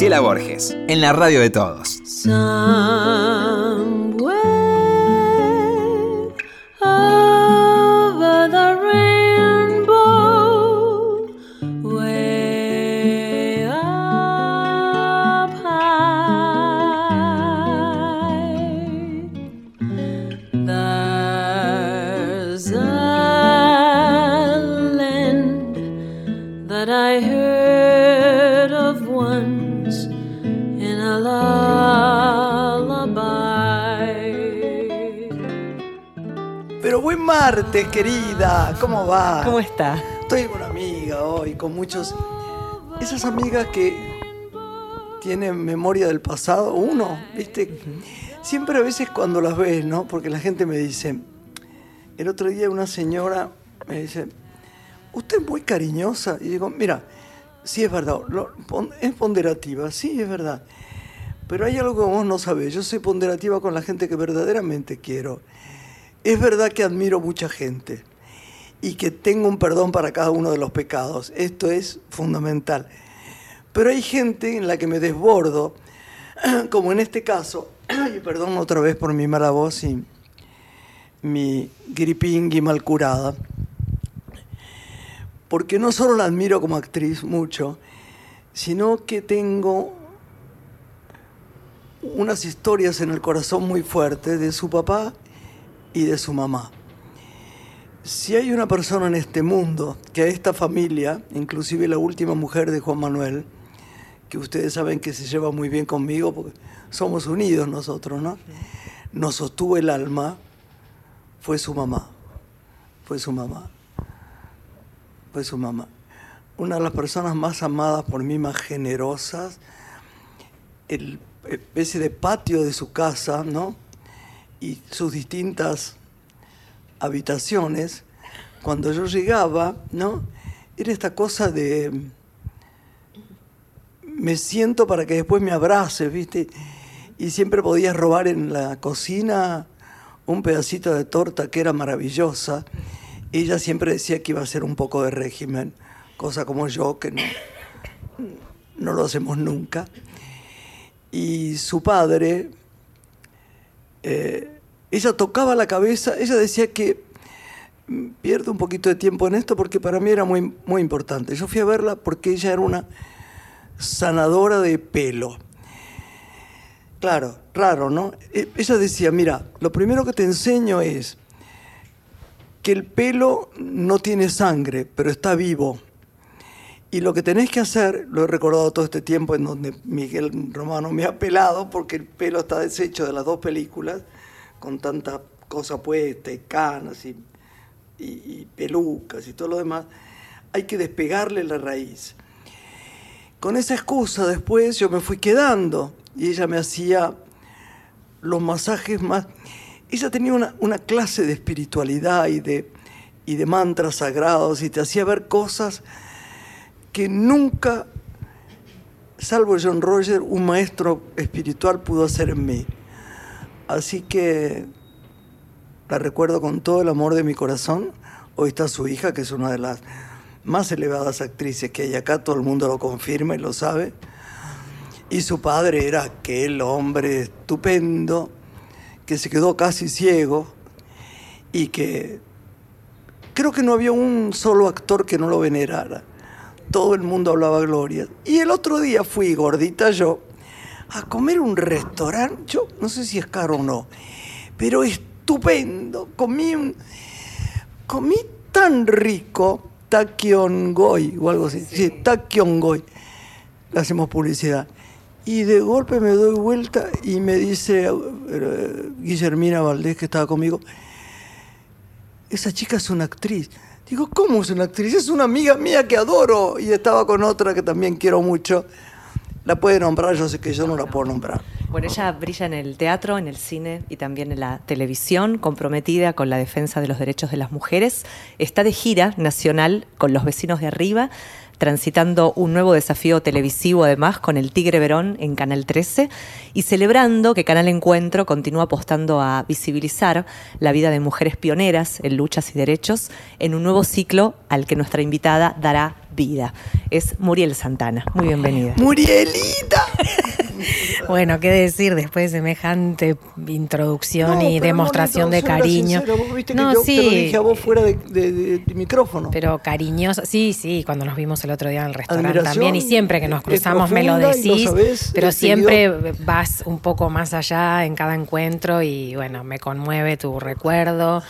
Graciela Borges, en la radio de todos. ¿Cómo va? ¿Cómo está? Estoy con una amiga hoy, con muchos. Esas amigas que tienen memoria del pasado, uno, ¿viste? Siempre a veces cuando las ves, ¿no? Porque la gente me dice. El otro día una señora me dice, usted es muy cariñosa. Y digo, mira, sí es verdad, es ponderativa, sí es verdad. Pero hay algo que vos no sabés. Yo soy ponderativa con la gente que verdaderamente quiero. Es verdad que admiro mucha gente y que tengo un perdón para cada uno de los pecados. Esto es fundamental. Pero hay gente en la que me desbordo, como en este caso, y perdón otra vez por mi mala voz y mi gripingui mal curada, porque no solo la admiro como actriz mucho, sino que tengo unas historias en el corazón muy fuertes de su papá y de su mamá. Si hay una persona en este mundo que a esta familia, inclusive la última mujer de Juan Manuel, que ustedes saben que se lleva muy bien conmigo porque somos unidos nosotros, ¿no? Nos sostuvo el alma, fue su mamá, fue su mamá, fue su mamá. Una de las personas más amadas por mí, más generosas, el especie de patio de su casa, ¿no? y sus distintas habitaciones, cuando yo llegaba, ¿no? Era esta cosa de me siento para que después me abraces, ¿viste? Y siempre podías robar en la cocina un pedacito de torta que era maravillosa. Ella siempre decía que iba a hacer un poco de régimen, cosa como yo, que no, no lo hacemos nunca. Y su padre, eh, ella tocaba la cabeza, ella decía que mm, pierdo un poquito de tiempo en esto porque para mí era muy, muy importante. Yo fui a verla porque ella era una sanadora de pelo. Claro, raro, ¿no? E, ella decía, mira, lo primero que te enseño es que el pelo no tiene sangre, pero está vivo. Y lo que tenés que hacer, lo he recordado todo este tiempo en donde Miguel Romano me ha pelado porque el pelo está deshecho de las dos películas, con tanta cosa puesta y canas y, y, pelucas y todo lo demás, hay que despegarle la raíz. Con esa excusa después yo me fui quedando y ella me hacía los masajes más... Ella tenía una, una clase de espiritualidad y de, y de mantras sagrados y te hacía ver cosas que nunca, salvo John Roger, un maestro espiritual pudo hacer en mí. Así que la recuerdo con todo el amor de mi corazón. Hoy está su hija, que es una de las más elevadas actrices que hay acá, todo el mundo lo confirma y lo sabe. Y su padre era aquel hombre estupendo que se quedó casi ciego y que creo que no había un solo actor que no lo venerara todo el mundo hablaba gloria. Y el otro día fui, gordita yo, a comer un restaurante, yo no sé si es caro o no, pero estupendo. Comí, un, comí tan rico, taquiongoy o algo así. Sí, taquiongoy. Le hacemos publicidad. Y de golpe me doy vuelta y me dice eh, Guillermina Valdés, que estaba conmigo, esa chica es una actriz. Digo, ¿cómo es una actriz? Es una amiga mía que adoro y estaba con otra que también quiero mucho. La puede nombrar, yo sé que yo no la puedo nombrar. Bueno, ella brilla en el teatro, en el cine y también en la televisión, comprometida con la defensa de los derechos de las mujeres. Está de gira nacional con los vecinos de arriba transitando un nuevo desafío televisivo además con el Tigre Verón en Canal 13 y celebrando que Canal Encuentro continúa apostando a visibilizar la vida de mujeres pioneras en luchas y derechos en un nuevo ciclo al que nuestra invitada dará vida. es Muriel Santana. Muy bienvenida. ¡Murielita! Bueno, qué decir después de semejante introducción No, y demostración de cariño. sincera, vos viste que no, yo sí, te lo dije a vos fuera de, de- de- de micrófono. pero cariñoso. Sí, sí, cuando nos vimos el otro día en el restaurante Admiración, también y siempre que nos cruzamos me lo decís, sabés, pero siempre vas un poco más allá en cada encuentro y bueno, me conmueve tu recuerdo.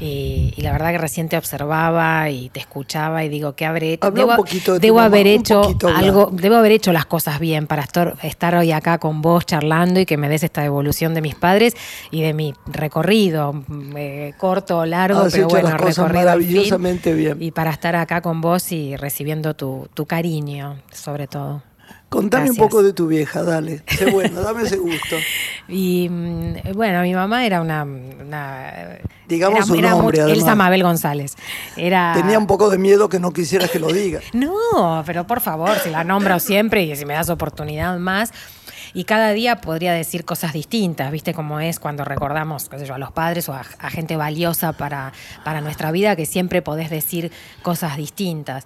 Y, y la verdad que recién te observaba y te escuchaba y digo, ¿qué habré hecho? Habla un poquito de debo mamá, haber hecho poquito algo, debo haber hecho las cosas bien para estar, estar hoy acá con vos charlando y que me des esta devolución de mis padres y de mi recorrido, mm, eh, corto o largo, Has pero bueno, recorrido fin. maravillosamente bien. Y para estar acá con vos y recibiendo tu, tu cariño, sobre todo. Contame un poco de tu vieja, dale. Sé bueno, dame ese gusto. Y mm, bueno, mi mamá era una. una- Digamos era- su era nombre, Elsa. Mabel González. Era, Tenía un poco de miedo que no quisieras que lo diga. No, pero por favor, si la nombro siempre y si me das oportunidad más. Y cada día podría decir cosas distintas, ¿viste cómo es cuando recordamos, qué sé yo, a los padres o a, a gente valiosa para, para nuestra vida, que siempre podés decir cosas distintas.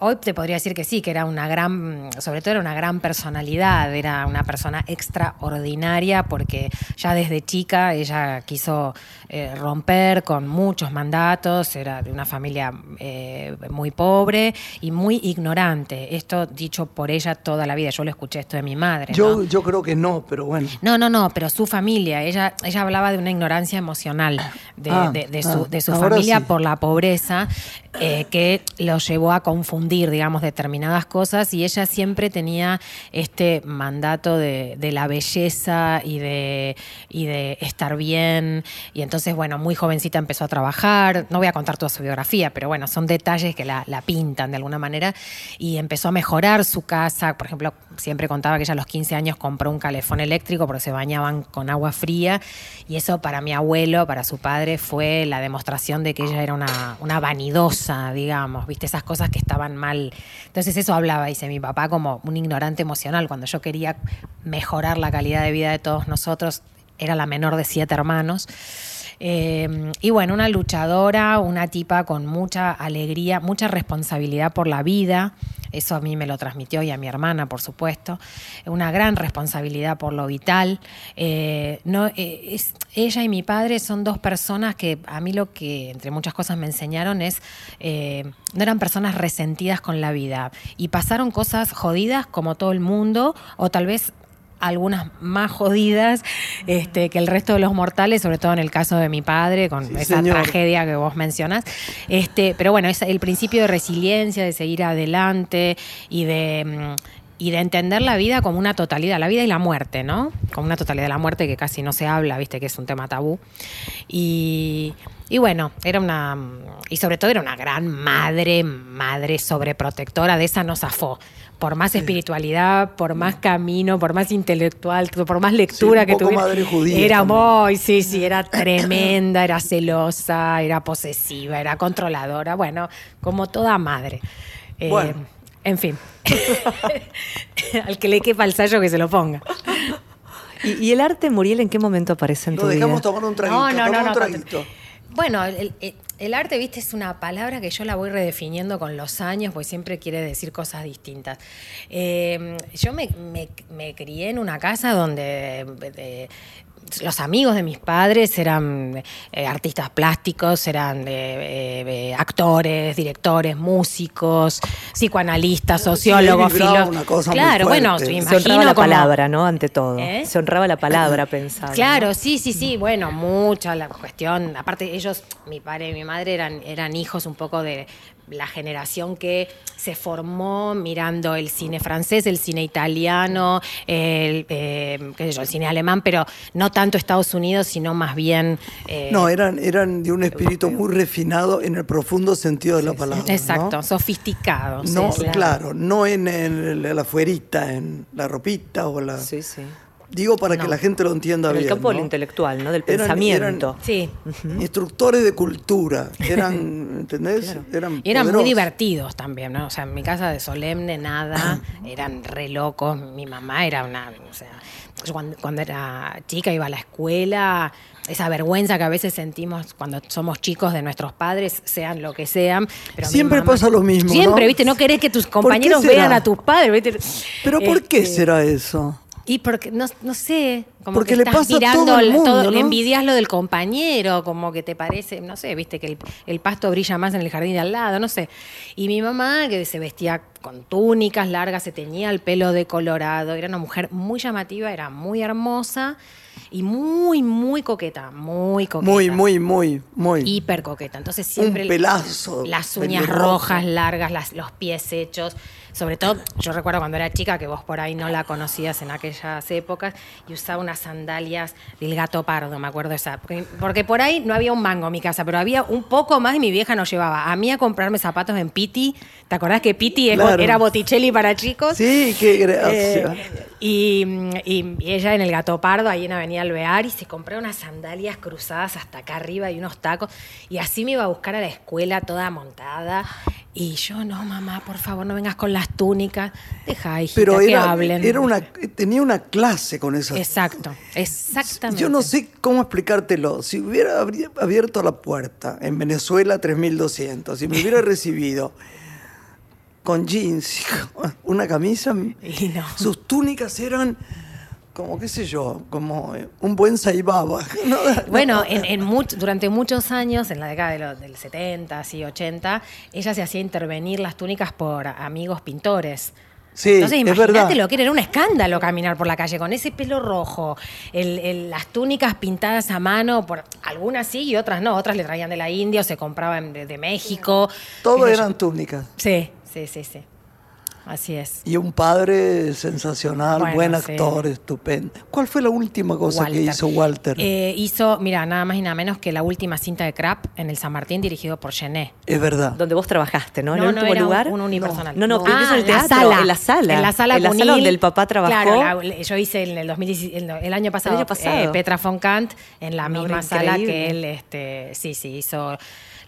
Hoy te podría decir que sí, que era una gran, sobre todo era una gran personalidad, era una persona extraordinaria porque ya desde chica ella quiso eh, romper con muchos mandatos, era de una familia eh, muy pobre y muy ignorante. Esto dicho por ella toda la vida, yo lo escuché esto de mi madre. Yo, ¿no? yo creo que no, pero bueno. No, no, no, pero su familia, ella, ella hablaba de una ignorancia emocional de, Ah, de- de ah, su, de su ahora familia sí. por la pobreza, eh, que lo llevó a confundir, digamos, determinadas cosas y ella siempre tenía este mandato de, la belleza y de, estar bien. Y entonces, bueno, muy jovencita empezó a trabajar, no voy a contar toda su biografía, pero bueno, son detalles que la, la pintan de alguna manera. Y empezó a mejorar su casa, por ejemplo, siempre contaba que ella a los 15 años compró un calefón eléctrico porque se bañaban con agua fría. Y eso para mi abuelo, para su padre, fue la demostración de que ella era una, una vanidosa, digamos, viste, esas cosas que estaban mal. Entonces eso hablaba, dice mi papá, como un ignorante emocional, cuando yo quería mejorar la calidad de vida de todos nosotros, era la menor de siete hermanos. Eh, y bueno, una luchadora, una tipa con mucha alegría, mucha responsabilidad por la vida. Eso a mí me lo transmitió y a mi hermana, por supuesto. Una gran responsabilidad por lo vital. Eh, no, eh, es, ella y mi padre son dos personas que a mí lo que, entre muchas cosas, me enseñaron es, eh, no eran personas resentidas con la vida. Y pasaron cosas jodidas como todo el mundo, o tal vez algunas más jodidas este, que el resto de los mortales, sobre todo en el caso de mi padre, con Sí, esa señor. tragedia que vos mencionas. Este, pero bueno, es el principio de resiliencia, de seguir adelante y de, mm, y de entender la vida como una totalidad, la vida y la muerte, ¿no? Como una totalidad de la muerte que casi no se habla, viste que es un tema tabú. Y, y bueno, era una. Y sobre todo era una gran madre, madre sobreprotectora, de esa no zafó. Por más espiritualidad, por más camino, por más intelectual, por más lectura un que tuviera. madre judía Era muy, sí, sí, era tremenda, era celosa, era posesiva, era controladora, bueno, como toda madre. Eh, Bueno. En fin. Al que le quepa el sallo que se lo ponga. ¿Y, y el arte, Muriel, en qué momento aparece en Lo tu dejamos vida? tomar un traguito. No, no, no, un no. Bueno, el, el- arte, viste, es una palabra que yo la voy redefiniendo con los años, porque siempre quiere decir cosas distintas. Eh, yo me, crié en una casa donde eh, los amigos de mis padres eran eh, artistas plásticos, eran eh, eh, actores, directores, músicos, psicoanalistas, sociólogos, vibraba filósofos. una cosa muy Claro, bueno, Se honraba la como- palabra, ¿no? Ante todo. ¿Eh? Se honraba la palabra, pensaba. Claro, sí, sí, sí. Bueno, mucha la cuestión. Aparte, ellos, mi padre y mi madre, eran, eran hijos un poco de la generación que se formó mirando el cine francés, el cine italiano, el, eh, qué sé yo, el cine alemán, pero no tanto Estados Unidos, sino más bien. eh, No, eran, eran de un espíritu muy refinado en el profundo sentido de la palabra. ¿no? exacto, sofisticados. No, sí, claro. no en, en la afuerita, en la ropita o la. Sí, sí. Digo para No. que la gente lo entienda En el bien. campo del ¿no? intelectual, ¿no? Del Eran- pensamiento. Sí. Instructores de cultura. Eran, ¿entendés? Claro. Eran, eran muy divertidos también, ¿no? O sea, en mi casa de solemne nada, eran re locos. Mi mamá era una, o sea, yo cuando, cuando era chica iba a la escuela, esa vergüenza que a veces sentimos cuando somos chicos de nuestros padres, sean lo que sean. Pero Siempre mamá- pasa lo mismo, Siempre, ¿no? ¿viste? No querés que tus qué compañeros vean a tus padres, ¿viste? Pero ¿por qué Este, será eso? Y porque, no, no sé, como Porque que le estás pasa mirando todo le envidias lo del compañero, como que te parece, no sé, viste que el, el pasto brilla más en el jardín de al lado, no sé. Y mi mamá, que se vestía con túnicas largas, se teñía el pelo de colorado, era una mujer muy llamativa, era muy hermosa y muy, muy coqueta, muy coqueta. Muy, muy, muy, muy. Hiper coqueta. Entonces siempre. Un pelazo, Las uñas rojas, largas, las- los pies hechos. Sobre todo, yo recuerdo cuando era chica, que vos por ahí no la conocías en aquellas épocas, y usaba unas sandalias del gato pardo, me acuerdo esa. Porque, porque por ahí no había un mango en mi casa, pero había un poco más y mi vieja nos llevaba a mí a comprarme zapatos en Piti. ¿Te acordás que Piti Claro. era Botticelli para chicos? Sí, qué gracia. Eh, y, y- y ella en el Gato Pardo, ahí en Avenida Alvear, y se compró unas sandalias cruzadas hasta acá arriba y unos tacos. Y así me iba a buscar a la escuela toda montada. Y yo, no, mamá, por favor, no vengas con las túnicas. Deja, hijita, Pero que hablen. era una, tenía una clase con esas. Exacto, exactamente. Yo no sé cómo explicártelo. Si hubiera abierto la puerta en Venezuela 3200, si me hubiera recibido con jeans, con una camisa, Y no. sus túnicas eran como, qué sé yo, como eh, un buen saibaba. ¿no? Bueno, en, en much- durante muchos años, en la década de los, del 70 y 80, ella se hacía intervenir las túnicas por amigos pintores. Sí, Entonces, es imagínate lo que era, era un escándalo caminar por la calle con ese pelo rojo, el- el- las túnicas pintadas a mano, por algunas sí y otras no, otras le traían de la India o se compraban de, de México. Todo yo. eran túnicas. Sí, sí, sí, sí. Así es. Y un padre sensacional, Bueno, buen sí. actor, estupendo. ¿Cuál fue la última cosa que hizo Walter? Eh, hizo, mira, nada más y nada menos que la última cinta de Crap en el San Martín dirigido por Gené. es verdad. Donde vos trabajaste, ¿no? En No, el no último era un- lugar. un unipersonal. No, no, el Ah, la sala. en la sala. En la sala En la sala donde el papá trabajó. Claro, la- yo hice en el 2017, el, el año pasado, año pasado. eh, Petra von Kant en la misma sala increíble. que él, este, sí, sí, hizo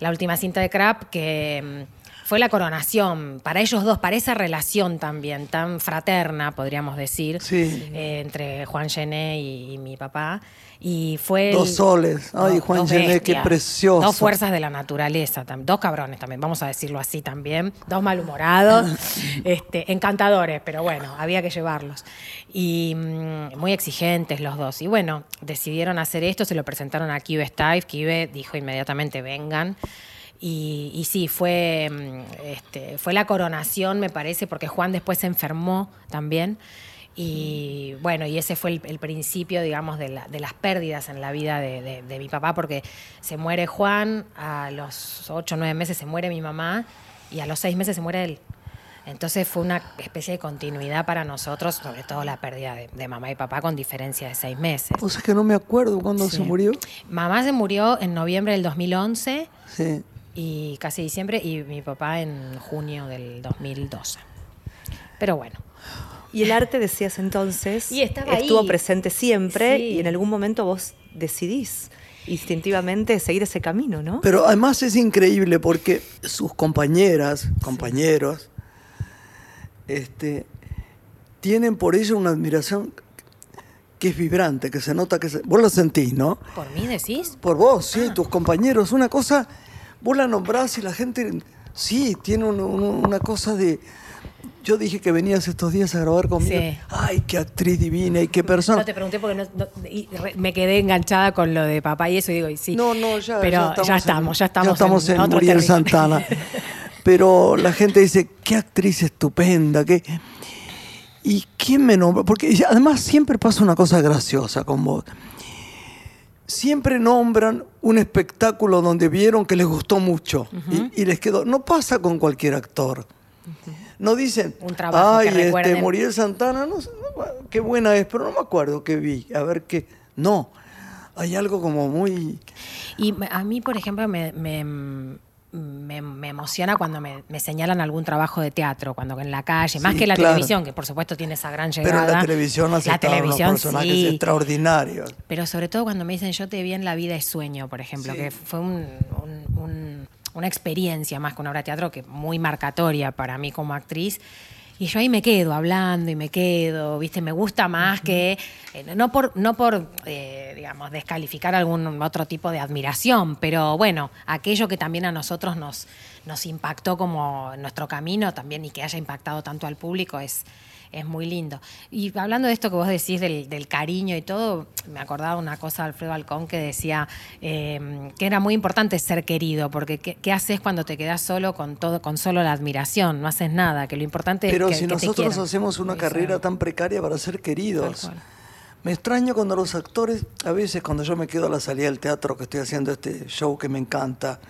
la última cinta de Crap que mm, fue la coronación para ellos dos, para esa relación también tan fraterna, podríamos decir, Sí. eh, entre Juan Gené y, y mi papá. Y fue Dos soles. Ay, dos- Juan dos Gené, qué precioso. Dos fuerzas de la naturaleza, dos cabrones también, vamos a decirlo así también, dos malhumorados, este, encantadores, pero bueno, había que llevarlos. Y mm, muy exigentes los dos. Y bueno, decidieron hacer esto, se lo presentaron a Kive Stive, Kive dijo inmediatamente vengan. Y, y sí, fue, mm, este, fue la coronación, me parece, porque Juan después se enfermó también. Y bueno, y ese fue el, el principio, digamos, de, la- de las pérdidas en la vida de, de- de mi papá, porque se muere Juan, a los ocho o nueve meses se muere mi mamá y a los seis meses se muere él. Entonces fue una especie de continuidad para nosotros, sobre todo la pérdida de, de mamá y papá con diferencia de seis meses. O sea que no me acuerdo cuándo Sí. se murió. Mamá se murió en noviembre del 2011 Sí. Y casi diciembre y mi papá en junio del 2012. Pero bueno, Y el arte, decías entonces, Y estaba estuvo ahí. presente siempre Sí. y en algún momento vos decidís instintivamente seguir ese camino, ¿no? Pero además es increíble porque sus compañeras, compañeros, este, tienen por ella una admiración que es vibrante, que se nota que se- vos la sentís, ¿no? ¿por mí decís? Por vos, sí, tus compañeros, una cosa, vos la nombrás y la gente, sí, tiene un- un- una cosa de... Yo dije que venías estos días a grabar conmigo. Sí. Ay, qué actriz divina y qué persona. No te pregunté porque no- no- y re- me quedé enganchada con lo de papá y eso y digo, y sí. No, no, ya, Pero ya estamos, ya en, estamos, ya estamos, en, otro Muriel territorio. Santana. Pero la gente dice, qué actriz estupenda, qué... ¿Y quién me nombra? Porque además siempre pasa una cosa graciosa con vos. Siempre nombran un espectáculo donde vieron que les gustó mucho y, y les quedó. No pasa con cualquier actor. No dicen, Un trabajo ay, que este, recuerden". Muriel Santana, no qué buena es, pero no me acuerdo qué vi. A ver qué. No, hay algo como muy. Y a mí, por ejemplo, me, me- me, me emociona cuando me, me señalan algún trabajo de teatro, cuando en la calle, más Sí, que la claro. televisión, que por supuesto tiene esa gran llegada. Pero la televisión has La televisión, unos personajes sí. extraordinarios. Pero sobre todo cuando me dicen yo te vi en La vida es sueño, por ejemplo, Sí. que fue un- un- un- una experiencia más que una obra de teatro que muy marcatoria para mí como actriz. Y yo ahí me quedo hablando y me quedo, ¿viste? Me gusta más que, eh, no por, no por eh, digamos, descalificar algún otro tipo de admiración, pero bueno, aquello que también a nosotros nos, nos impactó como nuestro camino también y que haya impactado tanto al público es, es muy lindo. Y hablando de esto que vos decís del, del cariño y todo, me acordaba una cosa de Alfredo Alcón que decía eh, que era muy importante ser querido, porque ¿qué, qué haces cuando te quedas solo con todo, con solo la admiración? No haces nada, que lo importante Pero es que, si que te nosotros hacemos una carrera tan precaria para ser queridos. Me extraño cuando los actores, a veces cuando yo me quedo a la salida del teatro que estoy haciendo este show que me encanta,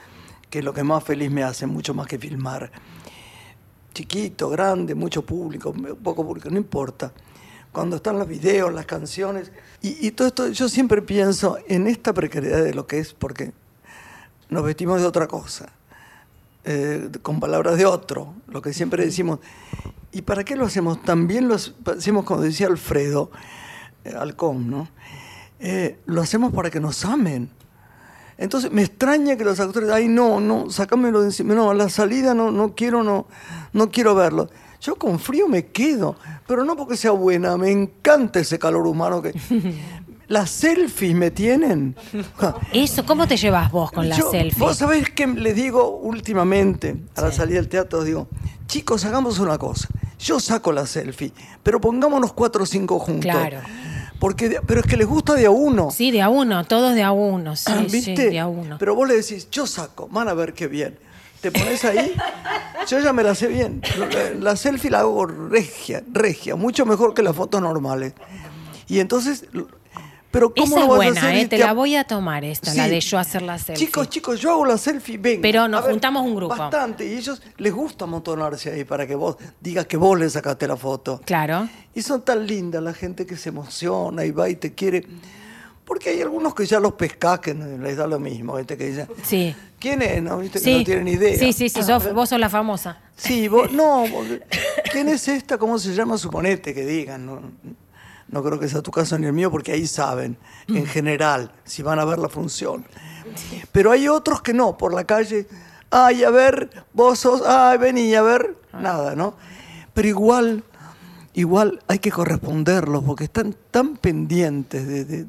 que es lo que más feliz me hace, mucho más que filmar. Chiquito, grande, mucho público, poco público, no importa. Cuando están los videos, las canciones. Y, y todo esto, yo siempre pienso en esta precariedad de lo que es, porque nos vestimos de otra cosa, eh, con palabras de otro, lo que siempre decimos. ¿Y para qué lo hacemos? También lo hacemos, como decía Alfredo eh, Alcón, ¿no? Eh, lo hacemos para que nos amen. Entonces me extraña que los actores, ay no, no, sacámelo de encima, no, a la salida no, no quiero, no, no quiero verlo. Yo con frío me quedo, pero no porque sea buena, me encanta ese calor humano que... Las selfies me tienen. Eso, ¿cómo te llevas vos con la Yo- selfie? Vos sabés que les digo últimamente, a la salida del teatro, digo, chicos, hagamos una cosa. Yo saco la selfie, pero pongámonos cuatro o cinco juntos. Claro. Porque, de- pero es que les gusta de a uno. Sí, de a uno, todos de a uno, sí, sí, ¿Viste? de a uno. Pero vos le decís, yo saco, van a ver qué bien. Te pones ahí, yo ya me la sé bien. La selfie la hago regia, regia, mucho mejor que las fotos normales. Y entonces, pero ¿cómo Esa lo es vas a buena, hacer? eh, te la voy a tomar esta, la de yo hacer la selfie. Chicos, chicos, yo hago la selfie, venga. Pero nos A ver, juntamos un grupo. Bastante, y ellos les gusta amontonarse ahí para que vos digas que vos le sacaste la foto. Claro. Y son tan lindas la gente que se emociona y va y te quiere. Porque hay algunos que ya los pescás que les da lo mismo, ¿viste? Que dicen, Sí. ¿quién es? No, ¿Viste? Que no tienen idea. Sí, sí, sí, Ah, sos- vos sos la famosa. Sí, vos, no, porque, ¿quién es esta? ¿Cómo se llama? Suponete que digan. No, no creo que sea tu caso ni el mío, porque ahí saben, Mm. en general, si van a ver la función. Pero hay otros que no, por la calle, ay, a ver, vos sos, ay, vení, a ver, Ah. nada, ¿no? Pero igual, igual hay que corresponderlos, porque están tan pendientes de, de-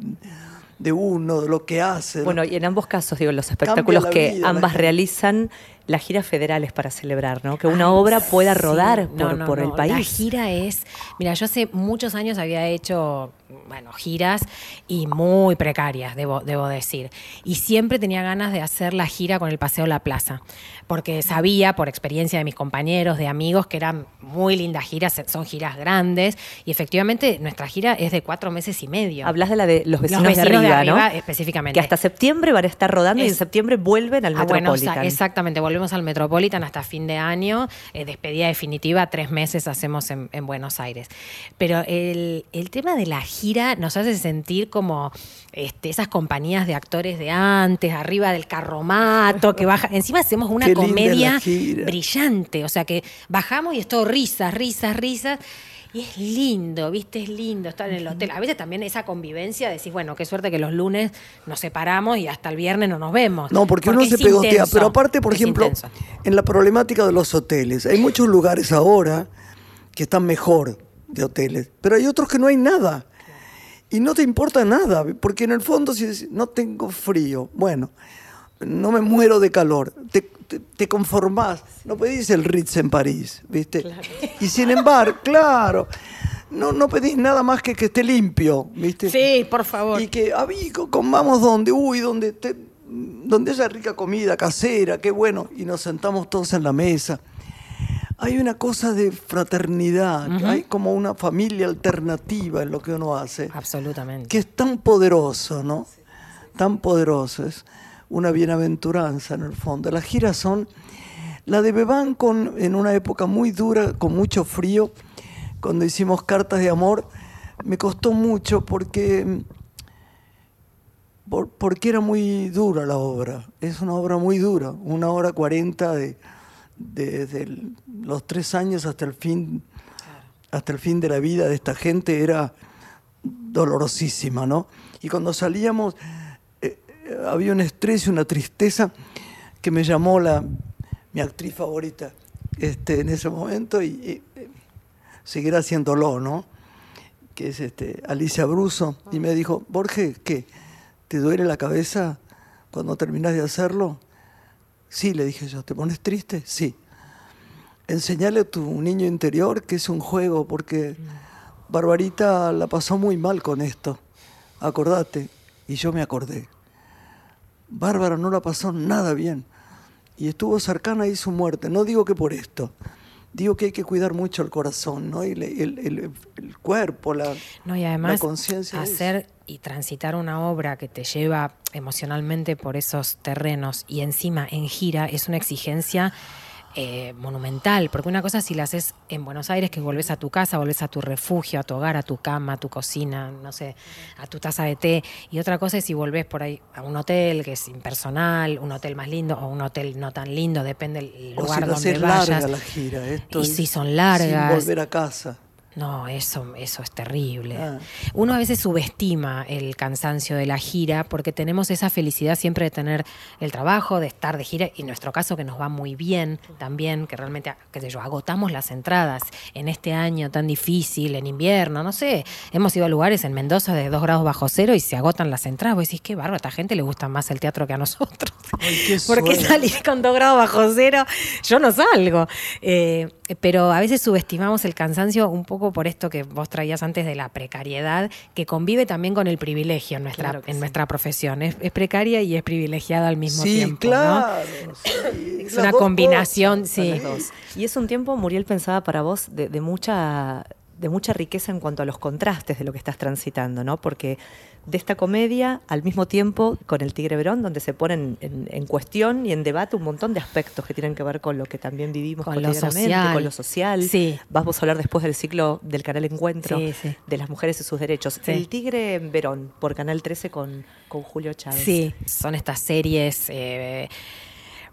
de uno, de lo que hace. Bueno, y en ambos casos, digo, los espectáculos que vida, ambas realizan las giras federales para celebrar, ¿no? Que una obra pueda Sí, rodar no, por, no, por el país. La gira es. Mira, yo hace muchos años había hecho, bueno, giras y muy precarias, debo, debo decir. Y siempre tenía ganas de hacer la gira con el Paseo La Plaza. Porque sabía, por experiencia de mis compañeros, de amigos, que eran muy lindas giras, son giras grandes. Y efectivamente, nuestra gira es de cuatro meses y medio. Hablas de la de los vecinos, vecinos de, de arriba, arriba, ¿no? específicamente. Que hasta septiembre van a estar rodando y en septiembre vuelven al a Buenos Metropolitan. Aires, exactamente, volvemos al Metropolitan hasta fin de año, eh, despedida definitiva, tres meses hacemos en, en Buenos Aires. Pero el, el tema de la gira nos hace sentir como este, esas compañías de actores de antes, arriba del carromato, que baja. Encima hacemos una Qué comedia brillante, o sea que bajamos y es todo risas, risas, risas. Y es lindo, ¿viste? Es lindo estar en el hotel. A veces también esa convivencia, decís, bueno, qué suerte que los lunes nos separamos y hasta el viernes no nos vemos. No, porque, uno se pegotea. intenso, Pero aparte, por es ejemplo, intenso. en la problemática de los hoteles, hay muchos lugares ahora que están mejor de hoteles, pero hay otros que no hay nada. Y no te importa nada, porque en el fondo si decís, no tengo frío, bueno, no me muero de calor, te, te, te conformás, no pedís el Ritz en París, ¿viste? Y sin embargo, claro, no, no pedís nada más que que esté limpio, ¿viste? Sí, por favor. Y que, amigo, comamos donde, uy, donde, te- donde haya rica comida casera, qué bueno, y nos sentamos todos en la mesa. Hay una cosa de fraternidad, hay como una familia alternativa en lo que uno hace, Absolutamente. que es tan poderoso, ¿no? Tan poderoso, es una bienaventuranza en el fondo. Las giras son, la de Bebán con, en una época muy dura, con mucho frío, cuando hicimos cartas de amor, me costó mucho porque por- porque era muy dura la obra. Es una obra muy dura, una hora cuarenta de, desde los tres años hasta el fin, hasta el fin de la vida de esta gente era dolorosísima, ¿no? Y cuando salíamos había un estrés y una tristeza que me llamó la mi actriz favorita este, en ese momento y, y, seguirá haciéndolo, ¿no? Que es este, Alicia Bruso, y me dijo, Borges, ¿qué? ¿Te duele la cabeza cuando terminas de hacerlo? Sí, le dije yo, ¿te pones triste? Sí. Enseñale a tu niño interior que es un juego, porque Barbarita la pasó muy mal con esto. Acordate. Y yo me acordé. Bárbara no la pasó nada bien. Y estuvo cercana a su muerte. No digo que por esto. Digo que hay que cuidar mucho el corazón, ¿no? Y el, el- el- el cuerpo, la, No, y la conciencia. hacer y transitar una obra que te lleva emocionalmente por esos terrenos y encima en gira es una exigencia eh, monumental, porque una cosa si la haces en Buenos Aires, que volvés a tu casa, volvés a tu refugio, a tu hogar, a tu cama, a tu cocina, no sé, a tu taza de té, y otra cosa es si volvés por ahí a un hotel que es impersonal, un hotel más lindo o un hotel no tan lindo, depende del O lugar si donde vayas. larga la gira. Esto Y si son largas. Sin volver a casa. No, eso, eso es terrible. Ah. Uno a veces subestima el cansancio de la gira porque tenemos esa felicidad siempre de tener el trabajo, de estar de gira, y en nuestro caso que nos va muy bien también, que realmente, qué sé yo, agotamos las entradas en este año tan difícil, en invierno, no sé. Hemos ido a lugares en Mendoza de 2 grados bajo cero y se agotan las entradas. Vos decís, qué bárbaro, a esta gente le gusta más el teatro que a nosotros. Ay, qué salir con 2 grados bajo cero, yo no salgo. Eh, pero a veces subestimamos el cansancio un poco por esto que vos traías antes de la precariedad, que convive también con el privilegio en nuestra, Claro en sí. nuestra profesión. Es, es precaria y es privilegiada al mismo sí, tiempo. ¿no? claro. sí, Es una combinación, cosas. sí. Y es un tiempo, Muriel, pensaba para vos de, de mucha de mucha riqueza en cuanto a los contrastes de lo que estás transitando, ¿no? Porque de esta comedia, al mismo tiempo, con el Tigre Verón, donde se ponen en, en cuestión y en debate un montón de aspectos que tienen que ver con lo que también vivimos Con lo social. con lo social. Sí. Vamos a hablar después del ciclo del canal Encuentro, Sí, sí. de las mujeres y sus derechos. El Tigre Verón, por Canal 13 con, con Julio Chávez. Sí, son estas series eh,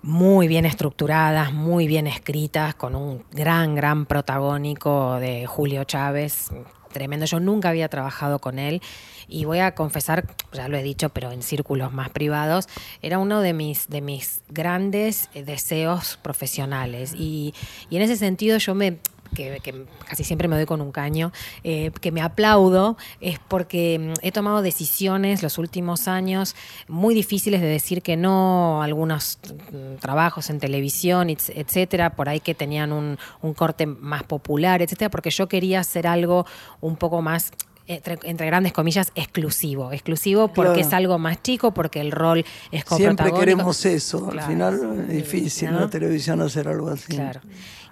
muy bien estructuradas, muy bien escritas, con un gran, gran protagónico de Julio Chávez. Tremendo, yo nunca había trabajado con él y voy a confesar, ya lo he dicho, pero en círculos más privados, era uno de mis, de mis grandes eh, deseos profesionales y, y en ese sentido yo me, que, casi siempre me doy con un caño, eh, que me aplaudo, es porque mm, he tomado decisiones los últimos años muy difíciles de decir que no, algunos mm, trabajos en televisión, etc- etcétera, por ahí que tenían un corte más popular, etcétera, porque yo quería hacer algo un poco más entre, entre grandes comillas, exclusivo. Exclusivo porque Claro. es algo más chico, porque el rol es Siempre coprotagónico. queremos eso. Al final es difícil en ¿no? la televisión hacer algo así. Claro.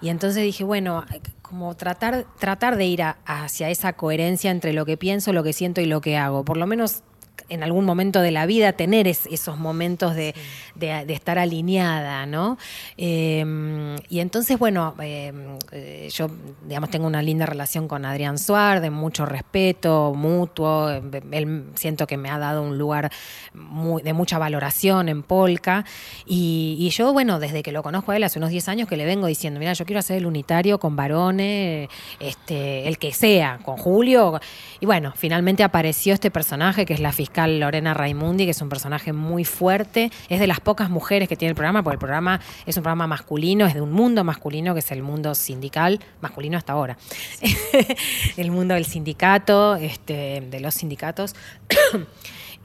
Y entonces dije, bueno, como tratar, tratar de ir a- hacia esa coherencia entre lo que pienso, lo que siento y lo que hago. Por lo menos en algún momento de la vida tener es- esos momentos de, de- de estar alineada, ¿no? Eh, y entonces, bueno, eh, eh, yo, digamos, tengo una linda relación con Adrián Suar, de mucho respeto mutuo. eh, Él siento que me ha dado un lugar muy- de mucha valoración en Polka. Y, y yo, bueno, desde que lo conozco a él hace unos 10 años que le vengo diciendo, mira, yo quiero hacer el unitario con varones, este, el que sea, con Julio. Y bueno, finalmente apareció este personaje que es la fiscal Lorena Raimundi, que es un personaje muy fuerte. Es de las pocas mujeres que tiene el programa, porque el programa es un programa masculino, es de un mundo masculino, que es el mundo sindical, masculino hasta ahora. el mundo del sindicato, este, de los sindicatos.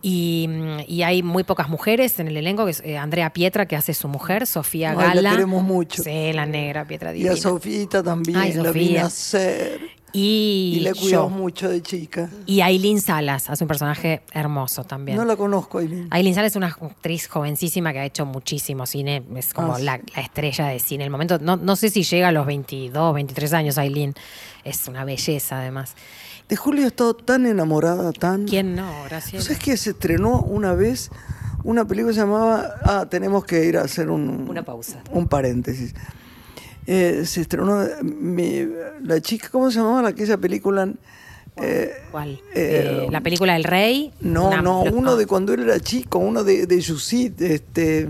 Y, y hay muy pocas mujeres en el elenco, que es eh, Andrea Pietra, que hace su mujer, Sofía Ay, Gala. la queremos mucho. Sí, la negra Pietra Y divina. a Sofita también, Ay, la. Y, Y le yo. mucho de chica. Y Aileen Salas, hace un personaje hermoso también. No la conozco, Aileen. Aileen Salas es una actriz jovencísima que ha hecho muchísimo cine, es como Ah, la, la estrella de cine. El momento, no, no sé si llega a los 22, 23 años Aileen, es una belleza además. De Julio he estado tan enamorada, tan... ¿Quién no? Gracias. ¿Sabes que se estrenó una vez una película que se llamaba... Ah, tenemos que ir a hacer un... Una pausa. Un paréntesis. Eh, se estrenó mi- la chica, ¿cómo se llamaba aquella película ¿Cuál? Eh, ¿La película El Rey? No, Una- no, uno de cuando él era chico, uno de, de Yusit, este.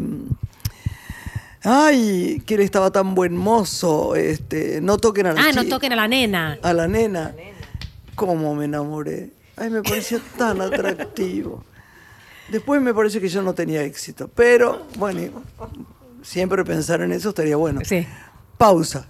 Ay, que él estaba tan buen mozo, este, no toquen a la Ah, no toquen a la nena. a la nena. ¿Cómo me enamoré? Ay, me parecía tan atractivo. Después me parece que yo no tenía éxito, pero bueno, siempre pensar en eso estaría bueno. Sí. Pausa.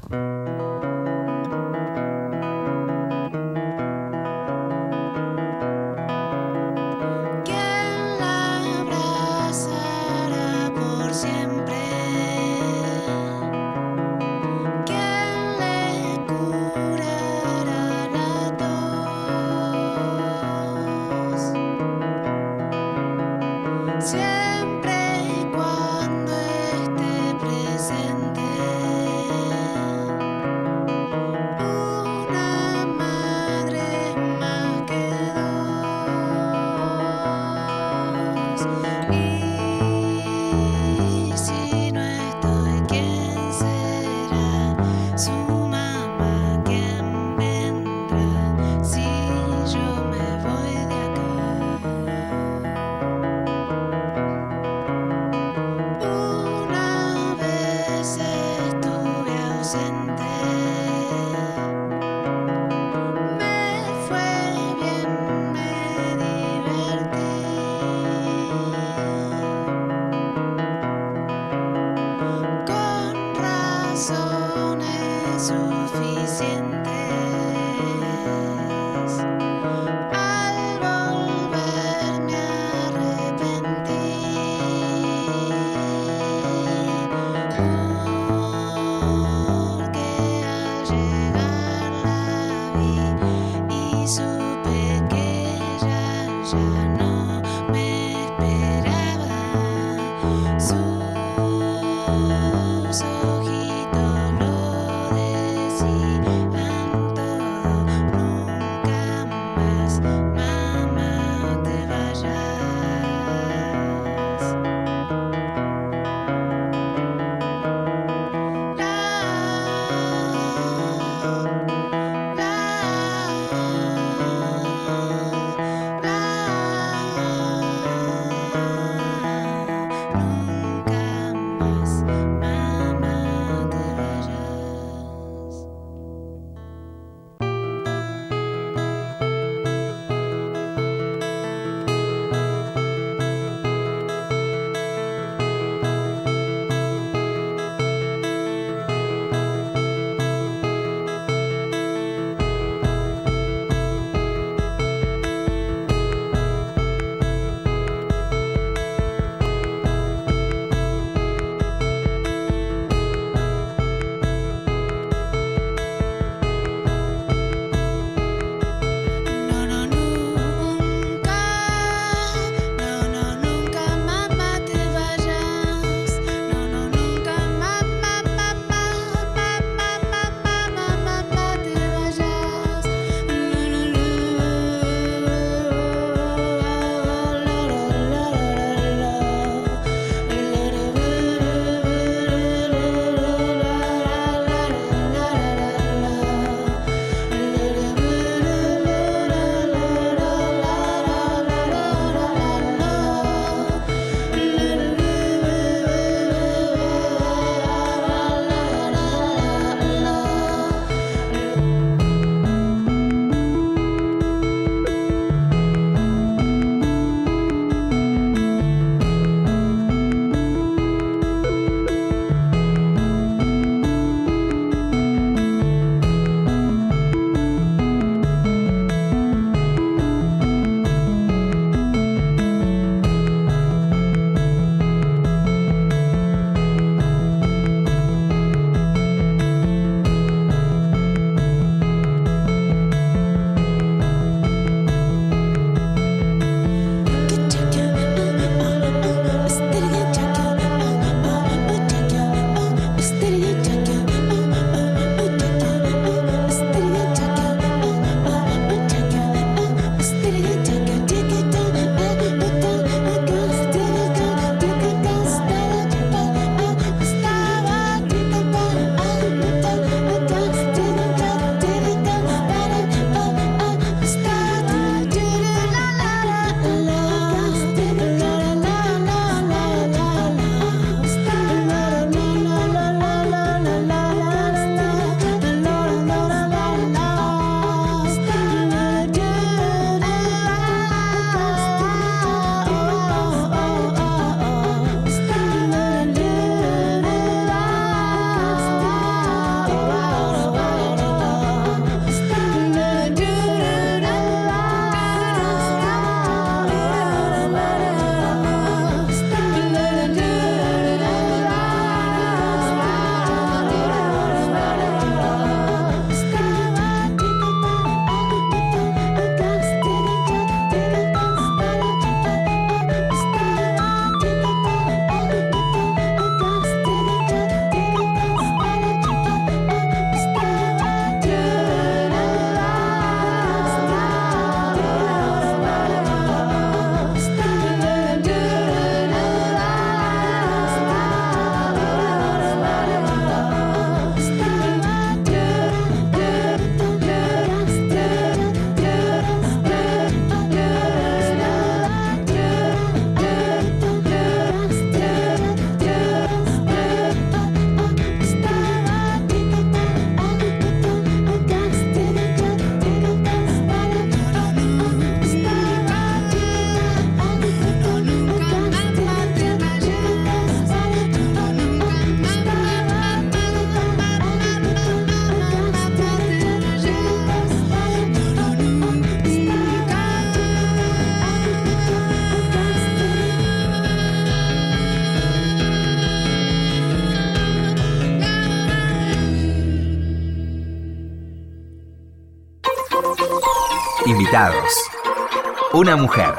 Una mujer.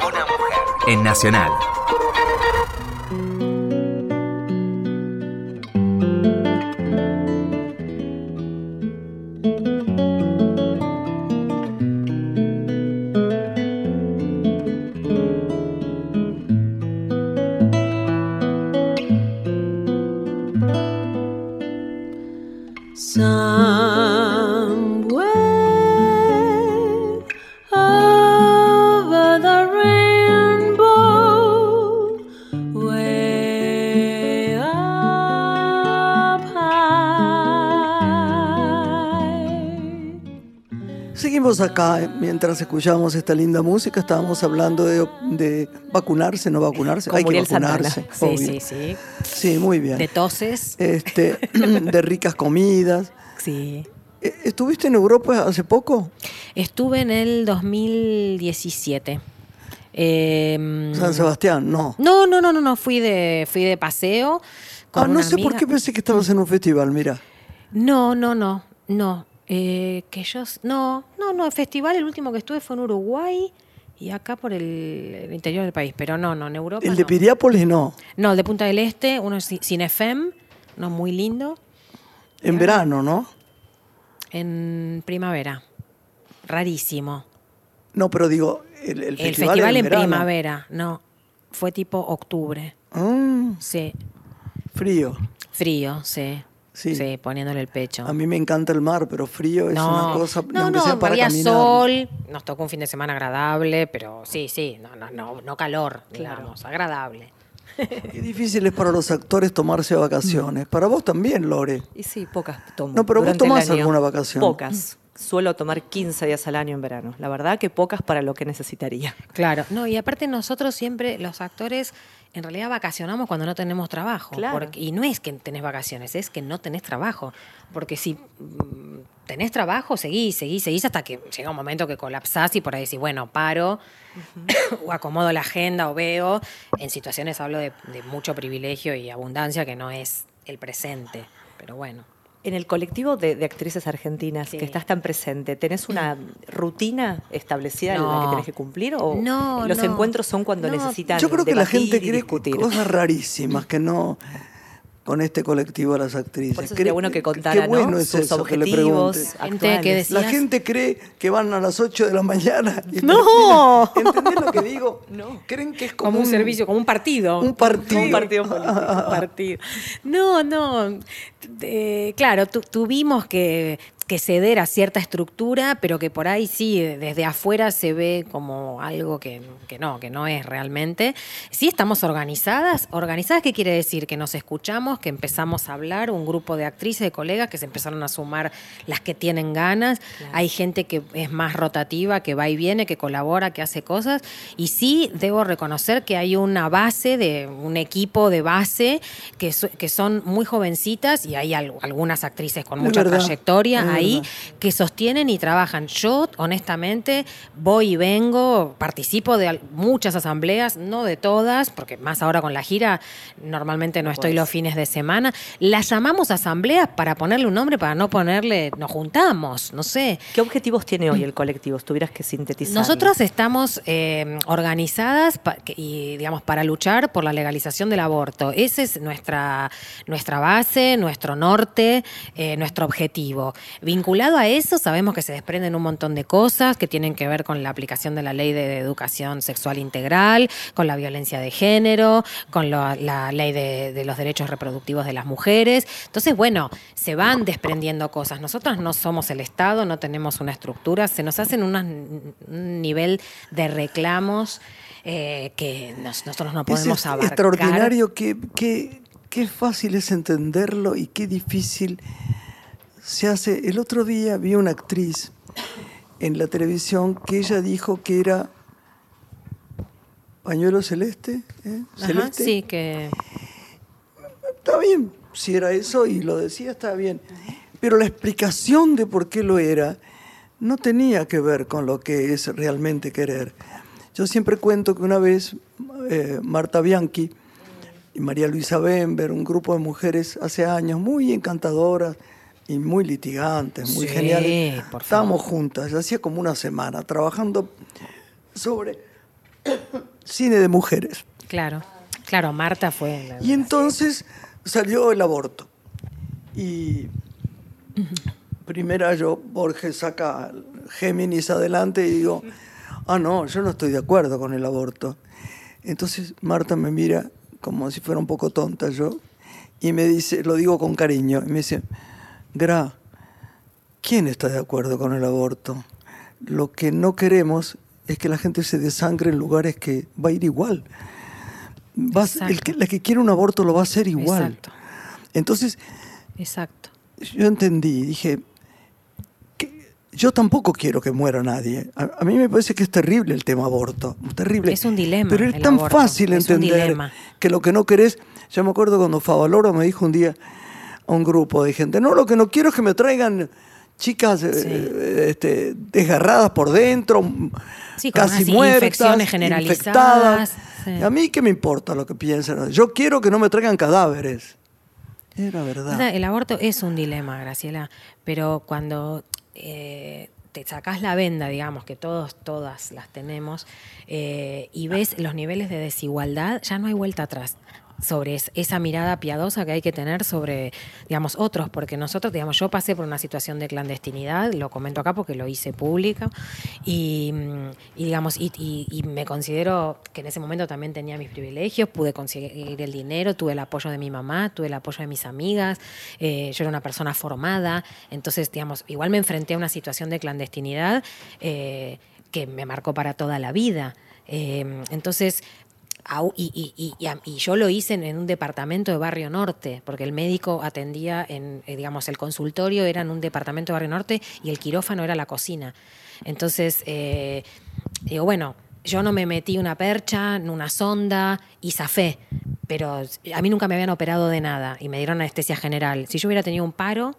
En Nacional. Mientras escuchamos esta linda música. Estábamos hablando de, de vacunarse, no vacunarse. Con Hay que Muriel vacunarse. Sí, obvio. sí, sí. Sí, muy bien. De toses. Este, de ricas comidas. Sí. Eh, ¿Estuviste en Europa hace poco? Estuve en el 2017. Eh, San Sebastián, no. No, no, no, no, no. Fui de, fui de paseo. Con Ah, no una sé por qué pensé que estabas en un festival, mira. No, no, no, no. Eh, que yo, no, no, no. El festival, el último que estuve fue en Uruguay y acá por el, el interior del país. Pero no, no, en Europa. El de. Piriápolis no. No, el de Punta del Este, uno es Cinefem, no muy lindo, En verano, ¿no? en primavera. Rarísimo. No, pero digo, el, el El festival, festival, era en primavera, no. Fue tipo octubre. Mm, Sí. frío. Frío, sí. Sí. Sí, poniéndole el pecho. A mí me encanta el mar, pero frío es una cosa. no, no, sea para había caminar. sol, nos tocó un fin de semana agradable, pero sí, sí, no, no, no, no calor, digamos, agradable. Qué difícil es para los actores tomarse vacaciones. Para vos también, Lore. Y sí, pocas tomo. No, pero vos durante tomás año. alguna vacación. Pocas. Suelo tomar 15 días al año en verano. La verdad que pocas para lo que necesitaría. Claro, no, y aparte nosotros siempre, los actores, en realidad vacacionamos cuando no tenemos trabajo. Claro. porque- y no es que tenés vacaciones, es que no tenés trabajo. Porque si mm, tenés trabajo, seguís, seguís, seguís hasta que llega un momento que colapsás y por ahí decís, bueno, paro, o acomodo la agenda o veo. En situaciones hablo de, de mucho privilegio y abundancia que no es el presente. Pero bueno. En el colectivo de, de actrices argentinas Sí. que estás tan presente, ¿tenés una rutina establecida en la que No. tenés que cumplir? ¿O No, los no. encuentros son cuando No, necesitan Yo creo que la gente cree discutir? cosas rarísimas que no con este colectivo de las actrices. Por eso sería bueno que qué contara bueno ¿no? es sus eso, que le objetivos pregunte. Gente que. La gente cree que van a las 8 de la mañana. y ¡No! ¿Entendés lo que digo? No. Creen que es como, Como un servicio, como un partido. Un partido. Un partido político. Un partido. No, no. Eh, claro, tu- tuvimos que, que ceder a cierta estructura, pero que por ahí sí, desde afuera se ve como algo que, que no, que no es realmente. Sí estamos organizadas. ¿Organizadas qué quiere decir? Que nos escuchamos, que empezamos a hablar, un grupo de actrices, de colegas que se empezaron a sumar las que tienen ganas. Hay gente que es más rotativa, que va y viene, que colabora, que hace cosas. Y sí, debo reconocer que hay una base, de un equipo de base, que, que son muy jovencitas y hay al- algunas actrices con Es mucha verdad, trayectoria ahí que sostienen y trabajan. Yo, honestamente, voy y vengo, participo de muchas asambleas, no de todas, porque más ahora con la gira normalmente no, estoy los fines de semana. Las llamamos asambleas para ponerle un nombre, para no ponerle, nos juntamos, no sé. ¿Qué objetivos tiene hoy el colectivo? Tuvieras que sintetizar. Nosotros estamos eh, organizadas y digamos para luchar por la legalización del aborto. Esa es nuestra nuestra base, nuestro norte, eh, nuestro objetivo. Vinculado a eso, sabemos que se desprenden un montón de cosas que tienen que ver con la aplicación de la ley de educación sexual integral, con la violencia de género, con lo- la ley de, de los derechos reproductivos de las mujeres. Entonces, bueno, se van desprendiendo cosas. Nosotros no somos el Estado, no tenemos una estructura, se nos hacen unas- un nivel de reclamos eh, que nos- nosotros no Es podemos ex- abarcar. extraordinario, qué, qué, qué fácil es entenderlo y qué difícil se hace. El otro día vi una actriz en la televisión que ella dijo que era pañuelo celeste. ¿eh? Ajá, celeste. sí, que Está bien, si era eso y lo decía, está bien. Pero la explicación de por qué lo era no tenía que ver con lo que es realmente querer. Yo siempre cuento que una vez eh, Marta Bianchi y María Luisa Bember, un grupo de mujeres hace años muy encantadoras, y muy litigantes, muy Sí, geniales. Estábamos juntas, hacía como una semana, trabajando sobre cine de mujeres. Claro, claro, Marta fue. la- Y entonces salió el aborto. Y primero yo, Borges saca Géminis adelante y digo, ah, no, yo no estoy de acuerdo con el aborto. Entonces Marta me mira como si fuera un poco tonta yo y me dice, lo digo con cariño, y me dice, Gra, ¿quién está de acuerdo con el aborto? Lo que no queremos es que la gente se desangre en lugares que va a ir igual. Va a- el que, la que quiere un aborto lo va a hacer igual. Exacto. Entonces, Exacto. yo entendí, dije, que yo tampoco quiero que muera nadie. A, a mí me parece que es terrible el tema aborto, terrible. Es un dilema Pero es tan aborto, fácil es entender que lo que no querés, yo me acuerdo cuando Favaloro me dijo un día a un grupo de gente, no, lo que no quiero es que me traigan chicas eh, Sí. eh, este, desgarradas por dentro, Sí, casi muertas, infecciones generalizadas, sí. A mí qué me importa lo que piensan. Yo quiero que no me traigan cadáveres. Era verdad. el aborto es un dilema, Graciela, pero cuando eh, te sacás la venda, digamos, que todos, todas las tenemos, eh, y ves los niveles de desigualdad, ya no hay vuelta atrás sobre es- esa mirada piadosa que hay que tener sobre, digamos, otros, porque nosotros, digamos, yo pasé por una situación de clandestinidad, lo comento acá porque lo hice pública, y, mm, digamos, y, y- me considero que en ese momento también tenía mis privilegios, pude conseguir el dinero, tuve el apoyo de mi mamá, tuve el apoyo de mis amigas, eh, yo era una persona formada, entonces, digamos, igual me enfrenté a una situación de clandestinidad eh, que me marcó para toda la vida. Eh, entonces, y, y- y- y yo lo hice en, un departamento de Barrio Norte, porque el médico atendía en, eh, digamos, el consultorio era en un departamento de Barrio Norte y el quirófano era la cocina. Entonces, eh, digo, bueno, yo no me metí una percha, una sonda y zafé, pero a mí nunca me habían operado de nada y me dieron anestesia general. Si yo hubiera tenido un paro,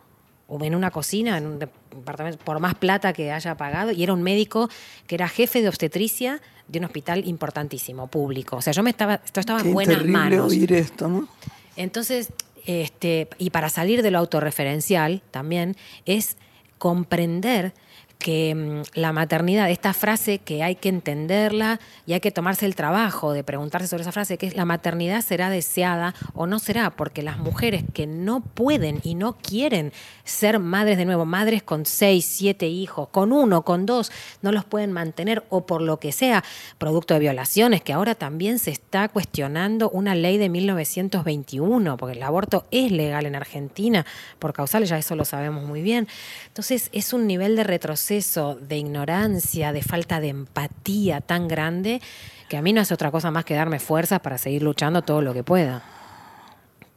o en una cocina, en un departamento, por más plata que haya pagado, y era un médico que era jefe de obstetricia de un hospital importantísimo, público. O sea, yo me estaba, esto estaba Qué en buenas terrible manos. oír esto, ¿no? Entonces, este, y para salir de lo autorreferencial también es comprender que mm, la maternidad, esta frase que hay que entenderla y hay que tomarse el trabajo de preguntarse sobre esa frase, que es la maternidad será deseada o no será, porque las mujeres que no pueden y no quieren ser madres de nuevo, madres con seis, siete hijos, con uno, con dos, no los pueden mantener o por lo que sea, producto de violaciones, que ahora también se está cuestionando una ley de 1921, porque el aborto es legal en Argentina por causales, ya eso lo sabemos muy bien. Entonces es un nivel de retroceso, de ignorancia, de falta de empatía tan grande que a mí no hace otra cosa más que darme fuerzas para seguir luchando todo lo que pueda.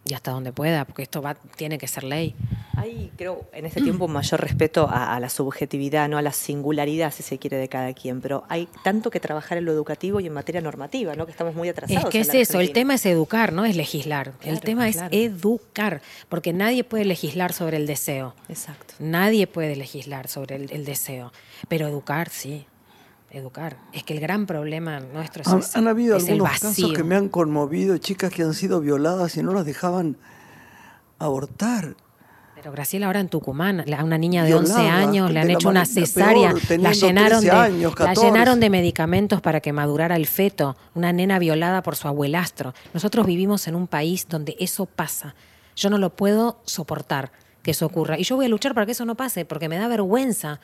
Y hasta donde pueda, porque esto va, tiene que ser ley. Hay, creo, en este tiempo un mayor respeto a, a la subjetividad, no a la singularidad, si se quiere, de cada quien. Pero hay tanto que trabajar en lo educativo y en materia normativa, ¿no? Que estamos muy atrasados. Es que es eso, el tema es educar, no es legislar. el Claro, tema es educar, porque nadie puede legislar sobre el deseo. Exacto. Nadie puede legislar sobre el, el deseo, pero educar sí, educar. Es que el gran problema nuestro es, Han, han habido es el algunos vacío. casos que me han conmovido, chicas que han sido violadas y no las dejaban abortar. Pero Graciela ahora en Tucumán, a una niña de 11 Violada, años le han hecho una peor, cesárea, la teniendo llenaron, 13 de, años, la 14. llenaron de medicamentos para que madurara el feto, una nena violada por su abuelastro. Nosotros vivimos en un país donde eso pasa. Yo no lo puedo soportar que eso ocurra. Y yo voy a luchar para que eso no pase, porque me da vergüenza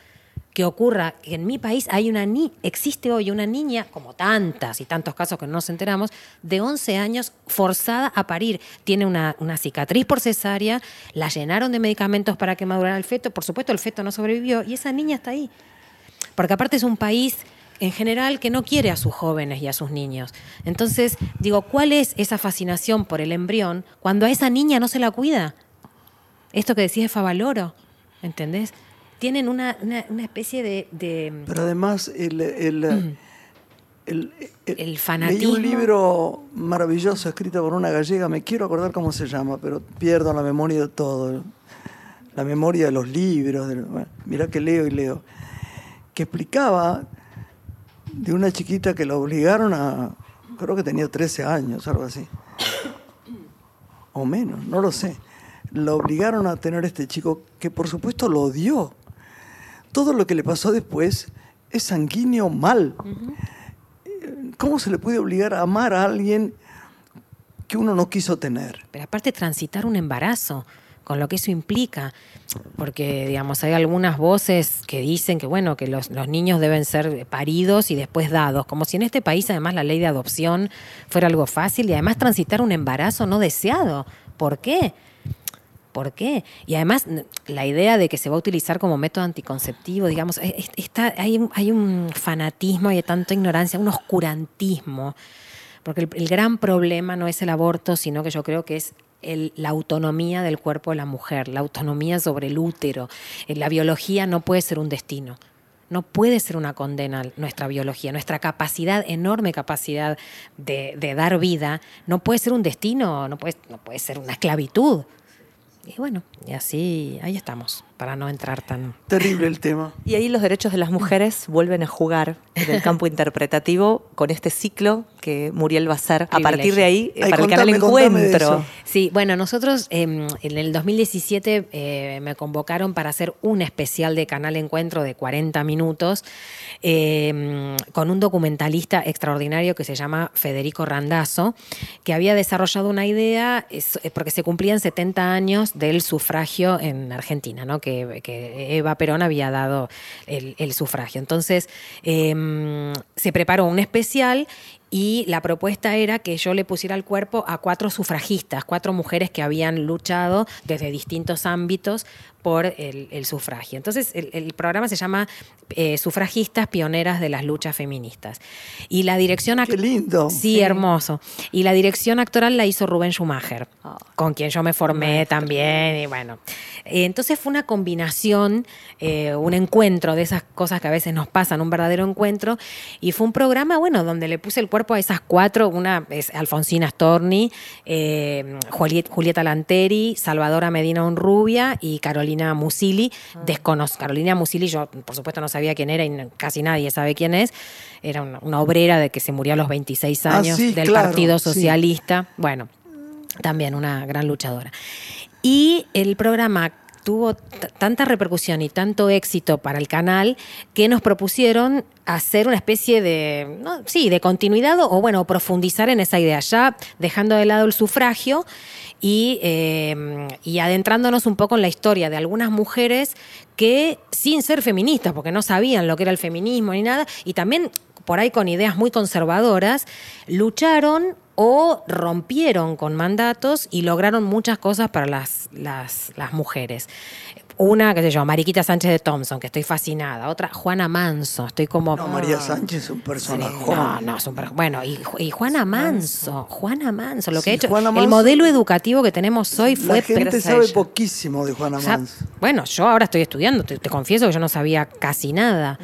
que ocurra que en mi país hay una ni existe hoy una niña, como tantas y tantos casos que no nos enteramos, de 11 años forzada a parir. Tiene una, cicatriz por cesárea, la llenaron de medicamentos para que madurara el feto, por supuesto el feto no sobrevivió y esa niña está ahí. Porque aparte es un país en general que no quiere a sus jóvenes y a sus niños. Entonces, digo, ¿cuál es esa fascinación por el embrión cuando a esa niña no se la cuida? Esto que decís de Favaloro, ¿entendés? Tienen una, una- una especie de, de- Pero además, el, el, el, El Leí fanatismo. un libro maravilloso escrito por una gallega, me quiero acordar cómo se llama, pero pierdo la memoria de todo. La memoria de los libros. de- bueno, mirá que leo y leo. Que explicaba de una chiquita que la obligaron a. Creo que tenía 13 años, algo así. O menos, no lo sé. la obligaron a tener este chico que por supuesto lo odió. Todo lo que le pasó después es sanguíneo mal. ¿Cómo se le puede obligar a amar a alguien que uno no quiso tener? Pero aparte transitar un embarazo, con lo que eso implica. Porque, digamos, hay algunas voces que dicen que, bueno, que los, los niños deben ser paridos y después dados. Como si en este país, además, la ley de adopción fuera algo fácil y además transitar un embarazo no deseado. ¿Por qué? ¿Por qué? Y además, la idea de que se va a utilizar como método anticonceptivo, digamos, es- es- está, hay, hay un fanatismo, hay tanta ignorancia, un oscurantismo. Porque el, gran problema no es el aborto, sino que yo creo que es la autonomía del cuerpo de la mujer, la autonomía sobre el útero. Eh, La biología no puede ser un destino. No puede ser una condena nuestra biología, nuestra capacidad, enorme capacidad de, de dar vida, no puede ser un destino, no puede, no puede ser una esclavitud. Y bueno, y así, ahí estamos, para no entrar tan... Terrible el tema. Y ahí los derechos de las mujeres vuelven a jugar en el campo interpretativo con este ciclo que Muriel va a hacer. A partir de ahí, Ay, para el canal contame, contame de Encuentro. Sí, bueno, nosotros eh, en el 2017 eh, me convocaron para hacer un especial de Canal Encuentro de 40 minutos eh, con un documentalista extraordinario que se llama Federico Randazzo, que había desarrollado una idea, es- eh, porque se cumplían 70 años del sufragio en Argentina, ¿no? Que, Eva Perón había dado el, sufragio. Entonces, eh, se preparó un especial y la propuesta era que yo le pusiera al cuerpo a cuatro sufragistas, cuatro mujeres que habían luchado desde distintos ámbitos por el, el sufragio. Entonces, el, el programa se llama eh, Sufragistas Pioneras de las Luchas Feministas. Y la dirección... Qué lindo. Sí, hermoso. Y la dirección actoral la hizo Rubén Schumacher, Ah. con quien yo me formé también. Y bueno, entonces fue una combinación, eh, un encuentro de esas cosas que a veces nos pasan, un verdadero encuentro. Y fue un programa, bueno, donde le puse el cuerpo a esas cuatro. Una es Alfonsina Storni, eh, Juliet- Julieta Lanteri, Salvadora Medina Onrubia y Carolina Musili. Desconozco. Carolina Musili, yo por supuesto no sabía quién era y casi nadie sabe quién es. Era una, una obrera de que se murió a los 26 Ah, años sí, del claro, Partido sí. Socialista. Bueno, también una gran luchadora. Y el programa tuvo tanta repercusión y tanto éxito para el canal que nos propusieron hacer una especie de, no, sí, de continuidad o bueno, profundizar en esa idea, ya dejando de lado el sufragio y, eh, y adentrándonos un poco en la historia de algunas mujeres que sin ser feministas, porque no sabían lo que era el feminismo ni nada, y también por ahí con ideas muy conservadoras, lucharon o rompieron con mandatos y lograron muchas cosas para las, las, las mujeres. Una, qué sé yo, Mariquita Sánchez de Thompson, que estoy fascinada. Otra, Juana Manso, estoy como... No, María Sánchez es un Sí, personaje. no, no, es un bueno, y, Ju- y Juana Manso, Juana Manso, lo que Sí, ha hecho, Juana el modelo educativo que tenemos hoy fue La gente sabe ella. poquísimo de Juana o sea, Manso. bueno, yo ahora estoy estudiando, te, te confieso que yo no sabía casi nada.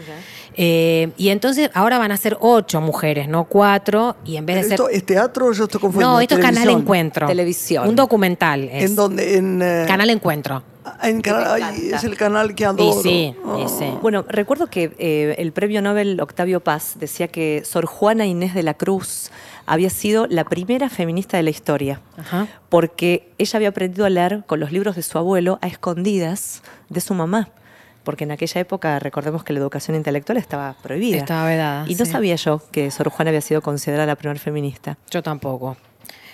Eh, y entonces ahora van a ser ocho mujeres, no cuatro, y en vez de ¿Esto ser... es teatro o yo estoy confundiendo? No, esto es Canal. Encuentro. Televisión. Un documental. es. ¿En dónde? En, eh, Canal Encuentro. en canal- ay, es el canal que adoro. Y sí, Oh. y sí. Bueno, recuerdo que eh, el premio Nobel Octavio Paz decía que Sor Juana Inés de la Cruz había sido la primera feminista de la historia, Ajá. porque ella había aprendido a leer con los libros de su abuelo a escondidas de su mamá. Porque en aquella época, recordemos que la educación intelectual estaba prohibida. Estaba vedada, Y no sí. sabía yo que Sor Juana había sido considerada la primera feminista. Yo tampoco.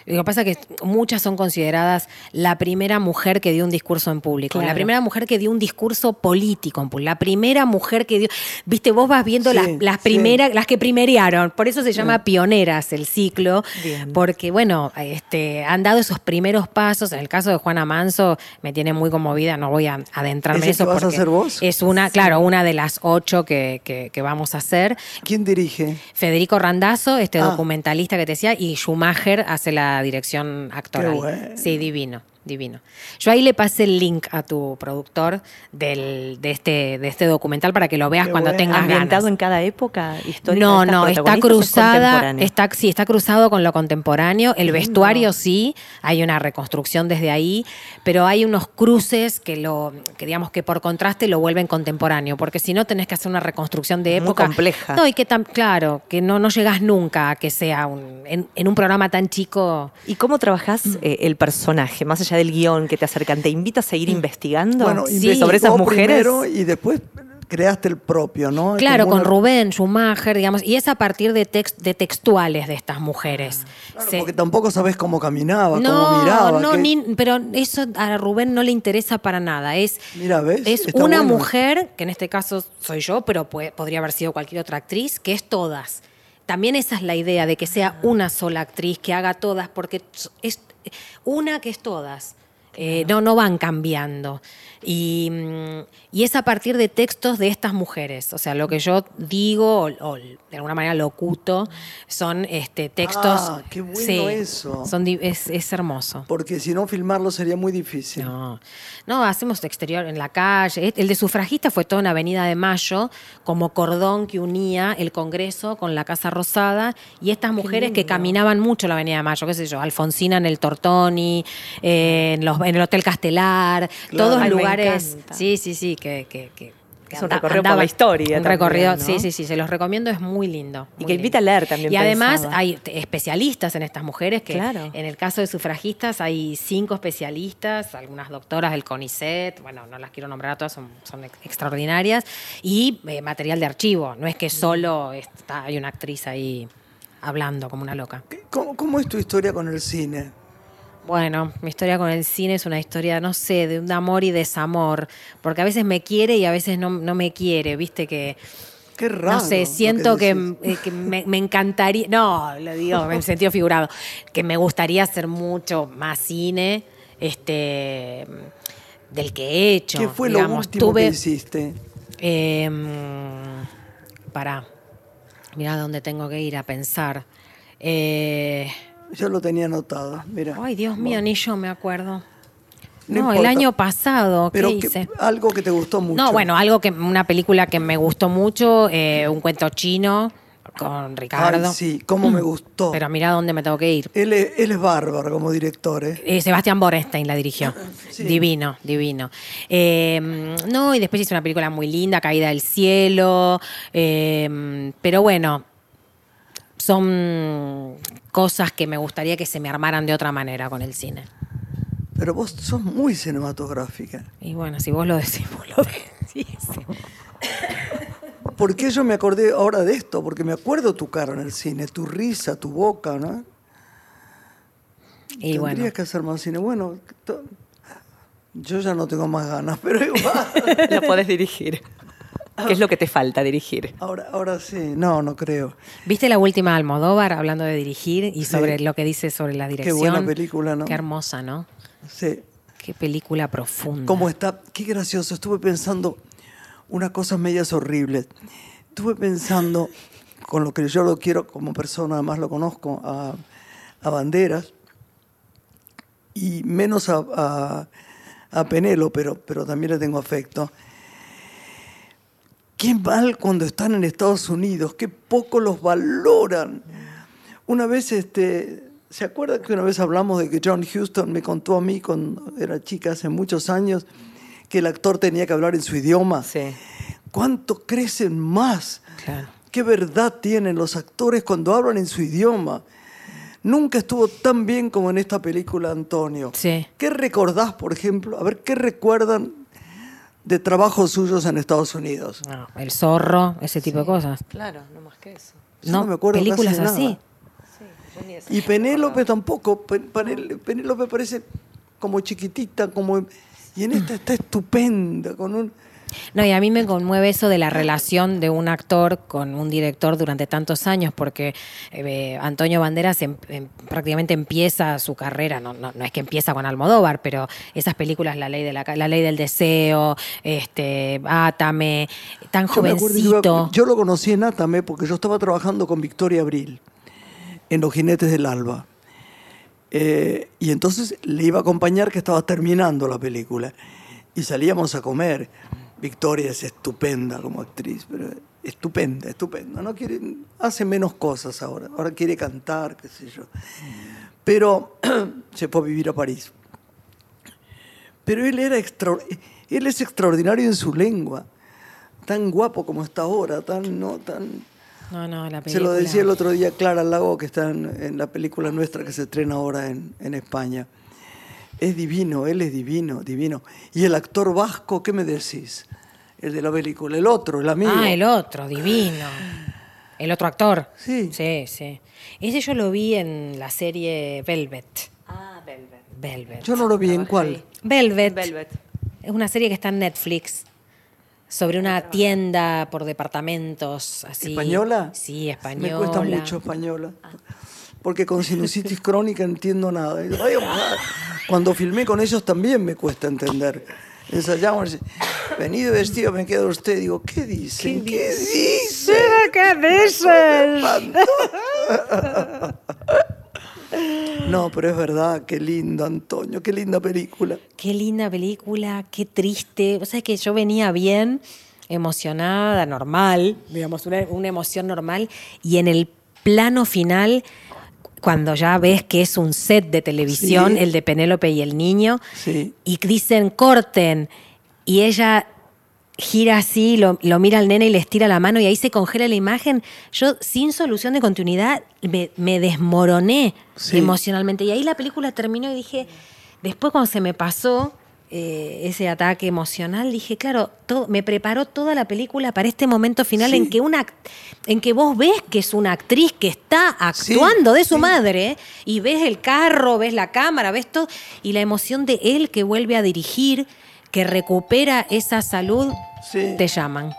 Lo que pasa es que muchas son consideradas la primera mujer que dio un discurso en público, la primera mujer que dio un discurso político en público, la primera mujer que dio, viste, vos vas viendo Sí, las, las sí. primeras, las que primerearon, por eso se llama pioneras el ciclo, Bien. porque bueno, este, han dado esos primeros pasos, en el caso de Juana Manso me tiene muy conmovida, no voy a adentrarme en ¿Ese eso vas a porque hacer vos? es una, claro, una de las ocho que, que- que vamos a hacer. ¿Quién dirige? Federico Randazzo, este Ah. documentalista que te decía, y Schumacher hace la dirección actoral. Qué bueno. Sí, divino, divino. Yo ahí le pasé el link a tu productor del, de, este, de este documental para que lo veas Qué cuando bueno. tengas ¿Ambientado ganas. en cada época histórica? No, de no, está es cruzada, está, sí, está cruzado con lo contemporáneo. El vestuario sí, hay una reconstrucción desde ahí, pero hay unos cruces que lo, que digamos que por contraste lo vuelven contemporáneo, porque si no tenés que hacer una reconstrucción de Muy época. compleja. No, y que tan, claro, que no, no llegas nunca a que sea un, en, en un programa tan chico. ¿Y cómo trabajás eh, el personaje? Más allá allá del guion que te acercan, te invita a seguir investigando Bueno, Sí. investigó sobre esas mujeres. primero y después creaste el propio, ¿no? Claro, como con una- Rubén, Schumacher, digamos, y es a partir de, text- de textuales de estas mujeres. Claro, Se- Porque tampoco sabes cómo caminaba, no, cómo miraba. no, qué- ni- pero eso a Rubén no le interesa para nada. Es, Mira, ¿ves? es Está una bueno. mujer, que en este caso soy yo, pero puede- podría haber sido cualquier otra actriz, que es todas. También esa es la idea de que sea una sola actriz que haga todas, porque es una que es todas. Eh, no, no van cambiando. Y, mm, y es a partir de textos de estas mujeres. O sea, lo que yo digo, o, o de alguna manera locuto, son este, textos. Ah, qué bueno eso. Son, es, es hermoso. Porque si no, filmarlo sería muy difícil. No, no, hacemos exterior en la calle. El de sufragista fue toda una avenida de Mayo, como cordón que unía el Congreso con la Casa Rosada y estas mujeres que caminaban mucho la avenida de Mayo, qué sé yo, Alfonsina en el Tortoni, eh, en, los- en el Hotel Castelar, Claro. todos me lugares. encanta. Sí, sí, sí, que. que, que que Es un recorrido por andaban- la historia Un recorrido, sí, sí, sí, se los recomiendo, es muy lindo. Y muy que invita a leer también, Y además hay especialistas en estas mujeres que Claro. en el caso de sufragistas hay cinco especialistas, algunas doctoras del CONICET, bueno, no las quiero nombrar a todas, son, son ex- extraordinarias, y eh, material de archivo, no es que solo está, hay una actriz ahí hablando como una loca. ¿Cómo, cómo es tu historia con el cine? Bueno, mi historia con el cine es una historia, no sé, de un amor y desamor, porque a veces me quiere y a veces no, no me quiere, viste que... Qué raro. No sé, siento que, eh, que me, me encantaría, no, lo digo en sentido figurado, que me gustaría hacer mucho más cine, este, del que he hecho. ¿Qué fue lo último Tuve, que hiciste? eh, para, mira dónde tengo que ir a pensar. Eh, Yo lo tenía anotado. Mira. ay, Dios mío, ni yo me acuerdo. No No, el año pasado, ¿qué Pero que- hice? algo que te gustó mucho. No, bueno, algo que una película que me gustó mucho, eh, un cuento chino con Ricardo. Ay, sí, cómo me gustó. Pero mira dónde me tengo que ir. Él es, él es bárbaro como director, ¿eh? Eh, Sebastián Borenstein la dirigió. Sí. Divino, divino. Eh, no, y después hizo una película muy linda, Caída del Cielo. eh, pero bueno, son cosas que me gustaría que se me armaran de otra manera con el cine. Pero vos sos muy cinematográfica. Y bueno, si vos lo decís, vos lo decís. ¿Por qué yo me acordé ahora de esto? Porque me acuerdo tu cara en el cine, tu risa, tu boca, ¿no? Y Tendrías bueno, que hacer más cine. Bueno, yo ya no tengo más ganas, pero igual. Lo podés dirigir. ¿Qué es lo que te falta dirigir? ahora, ahora sí, no, no creo. ¿viste la última de Almodóvar hablando de dirigir y Sí. sobre lo que dice sobre la dirección? buena película, ¿no? Qué hermosa, ¿no? Sí. Qué película profunda. ¿Cómo está? Qué gracioso. Estuve pensando unas cosas medias horribles. Estuve pensando, con lo que yo lo quiero como persona, además lo conozco, a, a Banderas, y menos a, a, a Penelo, pero, pero también le tengo afecto. Qué mal cuando están en Estados Unidos, qué poco los valoran. Una vez, este, ¿se acuerda que una vez hablamos de que John Huston me contó a mí cuando era chica hace muchos años que el actor tenía que hablar en su idioma? Sí. ¿Cuánto crecen más? Claro. ¿Qué verdad tienen los actores cuando hablan en su idioma? Nunca estuvo tan bien como en esta película, Antonio. Sí. ¿Qué recordás, por ejemplo? A ver, ¿qué recuerdan de trabajos suyos en Estados Unidos? No, el zorro, ese tipo de cosas. Claro, no más que eso. Yo no, no me acuerdo películas casi así. nada. Y Penélope tampoco. Penélope parece como chiquitita, como... Y en esta está estupenda, con un... No, y a mí me conmueve eso de la relación de un actor con un director durante tantos años, porque eh, Antonio Banderas em- em- prácticamente empieza su carrera, no, no, no es que empieza con Almodóvar, pero esas películas, La Ley, de la, la ley del Deseo, este, Átame, tan Yo jovencito. Yo lo conocí en Atame porque yo estaba trabajando con Victoria Abril en Los Jinetes del Alba. Eh, y entonces le iba a acompañar que estaba terminando la película. Y salíamos a comer. Victoria es estupenda como actriz, pero estupenda, estupenda. No quiere, hace menos cosas ahora. Ahora quiere cantar, qué sé yo. Pero se fue a vivir a París. Pero él, era extra, él es extraordinario en su lengua. Tan guapo como está ahora, tan, no, tan... No, no, la película. Se lo decía el otro día Clara Lago, que está en, en la película nuestra que se estrena ahora en, en España. Es divino, él es divino, divino. Y el actor vasco, ¿qué me decís? El de la película, el otro, el amigo. Ah, el otro, divino. El otro actor. Sí. Sí, sí. Ese yo lo vi en la serie Velvet. Ah, Velvet. Velvet. Yo no lo vi, ¿en cuál? Velvet. Velvet. Es una serie que está en Netflix. Sobre una tienda por departamentos, así. ¿Española? Sí, española. Me cuesta mucho española. Porque con sinusitis crónica entiendo nada. Cuando filmé con ellos también me cuesta entender. Ensayamos, y, venido vestido, me queda usted. Digo, ¿qué dicen? ¿Qué, dicen? ¿Qué dices? No, pero es verdad, qué lindo, Antonio, qué linda película. Qué linda película, qué triste. O sea, que yo venía bien, emocionada, normal, digamos, una, una emoción normal, y en el plano final, cuando ya ves que es un set de televisión, Sí. el de Penélope y el niño, Sí. y dicen corten, y ella gira así, lo, lo mira al nene y le estira la mano y ahí se congela la imagen. Yo, sin solución de continuidad, me, me desmoroné Sí. emocionalmente. Y ahí la película terminó y dije, después cuando se me pasó eh, ese ataque emocional, dije, claro, todo, me preparó toda la película para este momento final Sí. en que una en que vos ves que es una actriz que está Sí, actuando de su sí. madre y ves el carro, ves la cámara, ves todo y la emoción de él que vuelve a dirigir, que recupera esa salud, te llaman.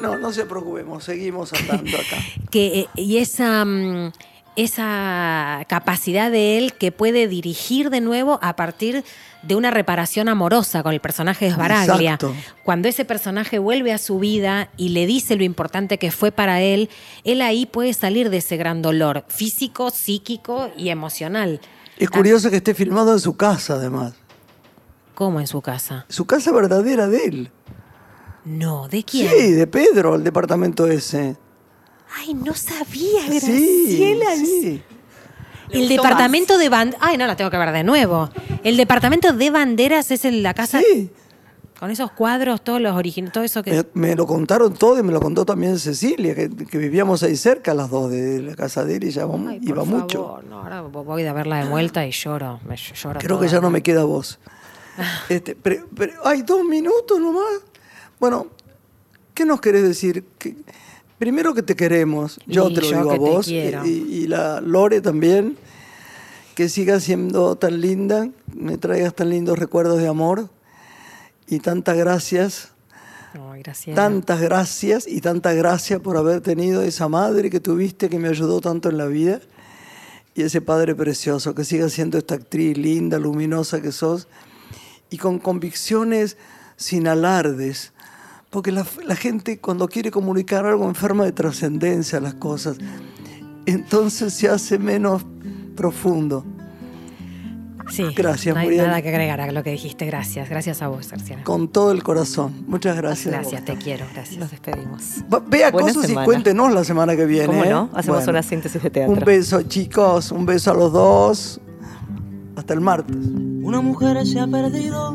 No, no se preocupemos, seguimos andando acá. que, eh, y esa, mm, esa capacidad de él que puede dirigir de nuevo a partir de una reparación amorosa con el personaje de Sbaraglia. Exacto. Cuando ese personaje vuelve a su vida y le dice lo importante que fue para él, él ahí puede salir de ese gran dolor físico, psíquico y emocional. Es curioso que esté filmado en su casa, además. ¿Cómo en su casa? Su casa verdadera de él. No, ¿de quién? Sí, de Pedro, el departamento ese. Ay, no sabía, Sí, Graciela. sí. El departamento de banderas. Ay, no, la tengo que ver de nuevo. El departamento de banderas es en la casa. Sí. Con esos cuadros, todos los originales, todo eso que. Me, me lo contaron todo y me lo contó también Cecilia, que, que vivíamos ahí cerca las dos de la casa de él y ya vamos- Ay, por iba favor, mucho. No, ahora voy a verla de vuelta y lloro. Me lloro Creo que ya no me queda voz. Este, pero, pero- ay, dos minutos nomás. Bueno, ¿qué nos querés decir? Que, primero que te queremos, yo Y te lo yo digo a vos, y, y la Lore también, que sigas siendo tan linda, me traigas tan lindos recuerdos de amor y tantas gracias, Ay, Graciela. tantas gracias y tanta gracia por haber tenido esa madre que tuviste que me ayudó tanto en la vida y ese padre precioso, que sigas siendo esta actriz linda, luminosa que sos y con convicciones sin alardes. Porque la, la gente cuando quiere comunicar algo enferma de trascendencia a las cosas, entonces se hace menos profundo. Sí, Gracias, No hay Muriel. nada que agregar a lo que dijiste. Gracias. Gracias a vos, Graciela. Con todo el corazón. Muchas gracias. Gracias, te quiero. Gracias. Nos despedimos. Va- Vea Buena cosas y cuéntenos la semana que viene. ¿Cómo ¿eh? no? Hacemos Bueno. una síntesis de teatro. Un beso, chicos. Un beso a los dos. Hasta el martes. Una mujer se ha perdido.